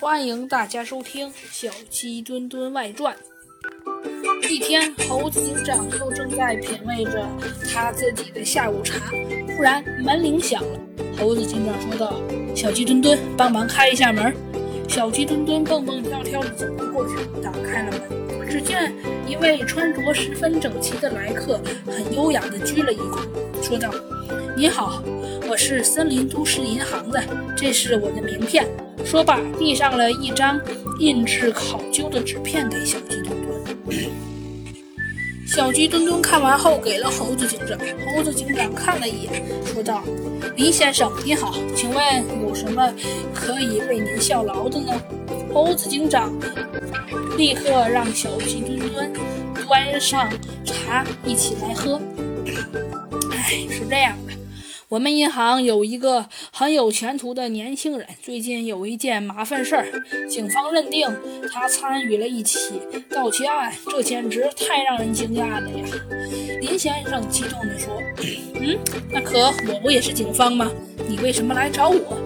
欢迎大家收听《小鸡墩墩外传》。一天，猴子警长又正在品味着他自己的下午茶，突然门铃响了。猴子警长说道：“小鸡墩墩，帮忙开一下门。”小鸡墩墩蹦蹦跳跳的走了过去，打开了门。只见一位穿着十分整齐的来客，很优雅地鞠了一躬，说道：“你好，我是森林都市银行的，这是我的名片。”说罢，递上了一张印制考究的纸片给小鸡墩墩。小鸡墩墩看完后，给了猴子警长。猴子警长看了一眼，说道：“林先生，你好，请问有什么可以为您效劳的呢？”猴子警长立刻让小鸡墩墩端上茶，一起来喝。哎，是这样的。我们银行有一个很有前途的年轻人，最近有一件麻烦事儿，警方认定他参与了一起盗窃案，这简直太让人惊讶了呀！林先生激动地说：“嗯，那可我不也是警方吗？你为什么来找我？”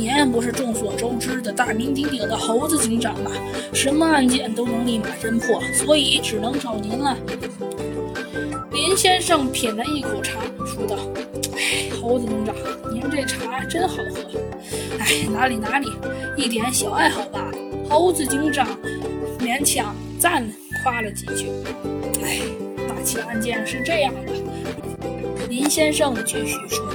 您不是众所周知的大名鼎鼎的猴子警长吗？什么案件都能立马侦破，所以只能找您了。林先生品了一口茶，说道：“哎，猴子警长，您这茶真好喝。哎，哪里哪里，一点小爱好罢了。”猴子警长勉强赞夸了几句。哎，那起案件是这样的，林先生继续说道：“